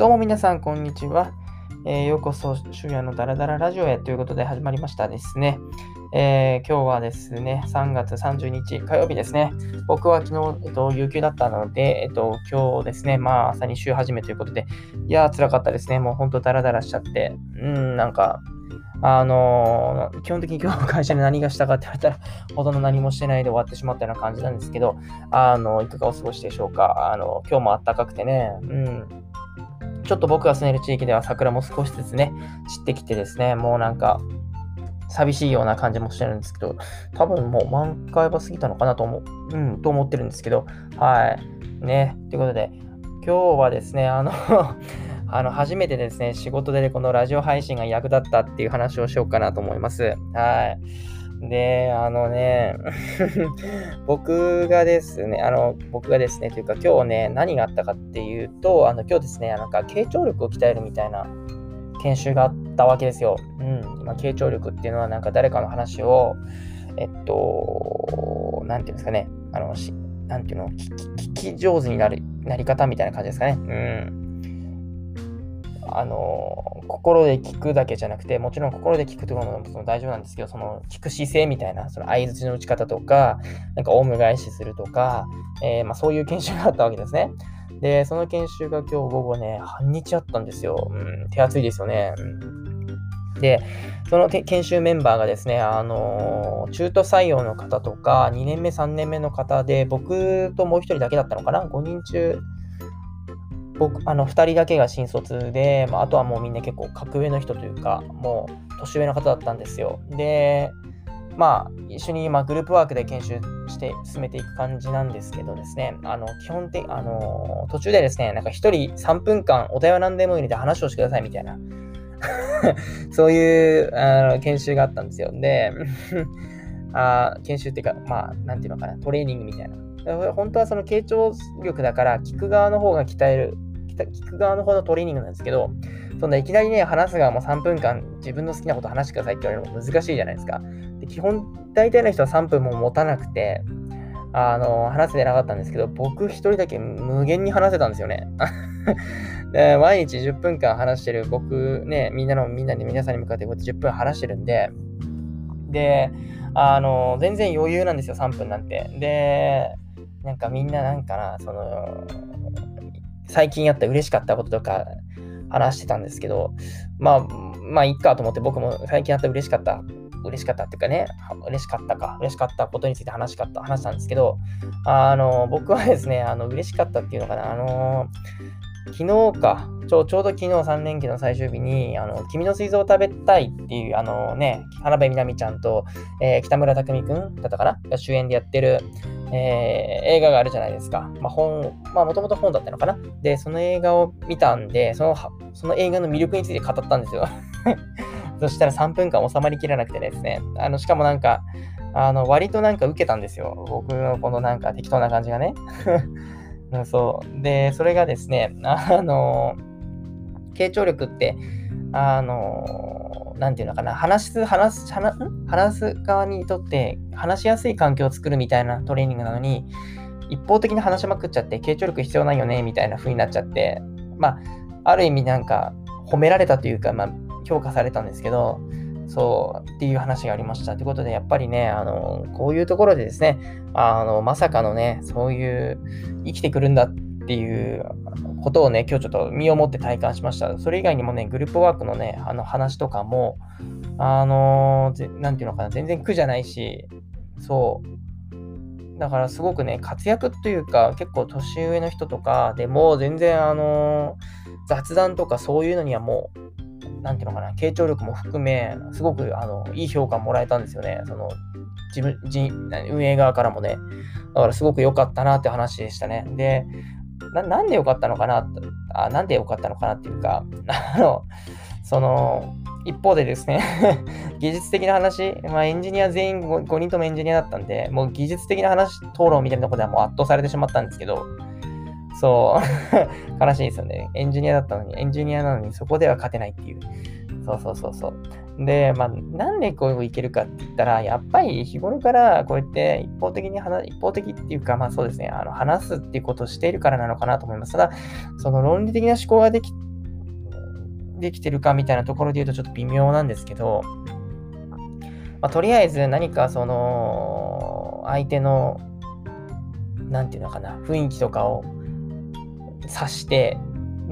どうも皆さん、こんにちは。えー、ようこそ、昼夜のダラダララジオへということで始まりましたですね。えー、今日はですね、3月30日火曜日ですね。僕は昨日、えっと、有給だったので、えっと、今日ですね、まあ朝に週始めということで、いやー、辛かったですね。もうほんとダラダラしちゃって、うん、なんか、あのー、基本的に今日の会社で何がしたかって言われたら、ほとんど何もしてないで終わってしまったような感じなんですけど、あの、いかがお過ごしでしょうか。あの、今日も暖かくてね、うん。ちょっと僕が住んでる地域では桜も少しずつね、散ってきてですね、もうなんか、寂しいような感じもしてるんですけど、多分もう満開は過ぎたのかなと思う、うん、と思ってるんですけど、はい。ね、ということで、今日はですね、あの あの、初めてですね、仕事でこのラジオ配信が役立ったっていう話をしようかなと思います。はい。で、あのね、僕がですね、あの、僕がですね、というか今日ね、何があったかっていうと、あの、今日ですね、なんか、傾聴力を鍛えるみたいな研修があったわけですよ。うん。まあ、傾聴力っていうのは、なんか誰かの話を、えっと、なんていうんですかね、あの、しなんていうの、聞き上手になる、なり方みたいな感じですかね。うん。あの心で聞くだけじゃなくて、もちろん心で聞くところもその大丈夫なんですけど、その聞く姿勢みたいな、その相づちの打ち方とか、なんかオウム返しするとか、えー、まあ、そういう研修があったわけですね。で、その研修が今日午後ね、半日あったんですよ。うん、手厚いですよね。で、その研修メンバーがですね、あの、中途採用の方とか、2年目、3年目の方で、僕ともう1人だけだったのかな ?5 人中僕、あの、2人だけが新卒で、まあ、あとはもうみんな結構格上の人というか、もう年上の方だったんですよ。で、まあ、一緒に今グループワークで研修して進めていく感じなんですけどですね、あの、基本的、あの、途中でですね、なんか1人3分間お題は何でもいいので話をしてくださいみたいな、そういうあの研修があったんですよ。で、あ研修っていうか、まあ、なんていうのかな、トレーニングみたいな。本当はその傾聴力だから聞く側の方が鍛える聞く側の方のトレーニングなんですけど、そんないきなりね、話す側も3分間自分の好きなこと話してくださいって言われるのも難しいじゃないですか。で基本、大体の人は3分も持たなくて、あの、話せてなかったんですけど、僕一人だけ無限に話せたんですよね。で毎日10分間話してる僕ね、みんなの、みんなに皆さんに向かってこうやって10分話してるんで、で、あの、全然余裕なんですよ、3分なんて。で、なんかみんななんかな、その、最近あった嬉しかったこととか話してたんですけど、まあ、まあ、いっかと思って僕も最近あった嬉しかった、嬉しかったっていうかね、嬉しかったか、嬉しかったことについて話しかった、話したんですけど、あの、僕はですね、あの、嬉しかったっていうのかな、あの、昨日か、ちょちょうど昨日3連休の最終日に、あの、君の水蔵を食べたいっていう、あのね、花部みなみちゃんと、えー、北村匠海くんだったかなが主演でやってる、えー、映画があるじゃないですか。まあ、本、まあ、もともと本だったのかな。で、その映画を見たんで、その、その映画の魅力について語ったんですよ。そしたら3分間収まりきらなくてですね。あの、しかもなんか、あの、割となんか受けたんですよ。僕のこのなんか適当な感じがね。そう。で、それがですね、あの、傾聴力って、あの、なんていうのかな、話す、話す、話話す側にとって話しやすい環境を作るみたいなトレーニングなのに、一方的に話しまくっちゃって、傾聴力必要ないよね、みたいな風になっちゃって、まあ、ある意味なんか、褒められたというか、まあ、評価されたんですけど、そう、っていう話がありました。ということで、やっぱりね、あの、こういうところでですね、あの、まさかのね、そういう、生きてくるんだってっていうことをね、今日ちょっと身をもって体感しました。それ以外にもね、グループワークのね、あの話とかも、あのー、なんていうのかな、全然苦じゃないし、そう。だからすごくね、活躍というか、結構年上の人とかでも、全然あのー、雑談とかそういうのにはもう、なんていうのかな、傾聴力も含め、すごくあのいい評価もらえたんですよね。その自分、運営側からもね。だからすごく良かったなって話でしたね。で、ななんで良かったのかなあ、なんで良かったのかなっていうか、あの、その、一方でですね 技術的な話、まあ、エンジニア全員 5, 5, 人ともエンジニアだったんで、もう技術的な話、討論みたいなところではもう圧倒されてしまったんですけど、そう 悲しいですよね。エンジニアだったのに、エンジニアなのにそこでは勝てないっていう。そうそうそうそう。で、まあ、なんでこういけるかって言ったら、やっぱり日頃からこうやって一方的に話、一方的っていうか、まあそうですね、あの話すっていうことをしているからなのかなと思います。ただ、その論理的な思考ができ、できてるかみたいなところで言うとちょっと微妙なんですけど、まあ、とりあえず何かその、相手の、なんていうのかな、雰囲気とかを察して、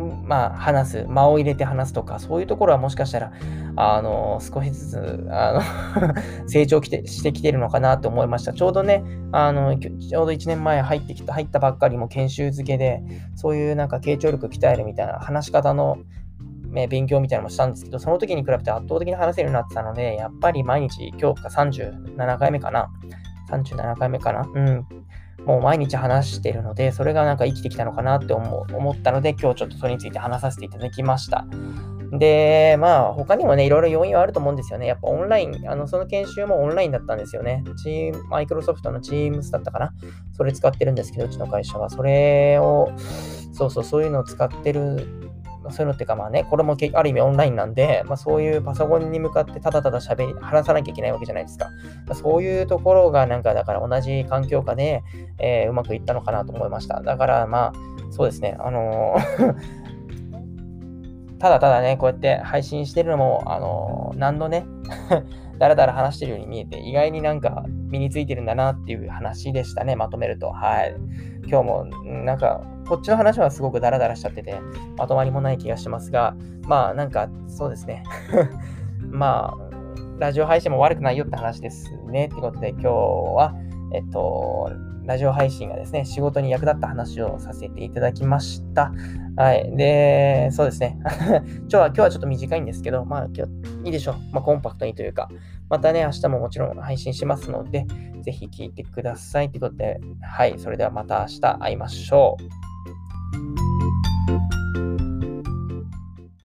まあ、話す、間を入れて話すとか、そういうところはもしかしたら、あの、少しずつ、あの 成長きてしてきてるのかなと思いました。ちょうどね、あの、ちょうど1年前入ってきた、入ったばっかりも研修付けで、そういうなんか傾聴力鍛えるみたいな話し方の、ね、勉強みたいなのもしたんですけど、その時に比べて圧倒的に話せるようになってたので、やっぱり毎日、今日か37回目かな。37回目かな。うん。もう毎日話してるので、それがなんか生きてきたのかなって思思ったので、今日ちょっとそれについて話させていただきました。で、まあ、他にもね、いろいろ要因はあると思うんですよね。やっぱオンライン、あの、その研修もオンラインだったんですよね。チーム、マイクロソフトの Teams だったかな。それ使ってるんですけど、うちの会社は。それを、そうそう、そういうのを使ってるまそういうのっていうかまあね、これもある意味オンラインなんで、まあ、そういうパソコンに向かってただただ喋り、話さなきゃいけないわけじゃないですか。まあ、そういうところがなんかだから同じ環境下で、えー、うまくいったのかなと思いました。だからまあ、そうですね、あのー ただただね、こうやって配信してるのも、あのー、何度ね、だらだら話してるように見えて、意外になんか身についてるんだなっていう話でしたね、まとめると。はい。今日も、なんか、こっちの話はすごくダラダラしちゃってて、まとまりもない気がしますが、まあなんかそうですね。まあ、ラジオ配信も悪くないよって話ですね。ってことで今日は、えっと、ラジオ配信がですね、仕事に役立った話をさせていただきました。はい。で、そうですね。今日は、今日はちょっと短いんですけど、まあ今日いいでしょう。まあコンパクトにというか、またね、明日ももちろん配信しますので、ぜひ聞いてください。ということで、はい。それではまた明日会いましょう。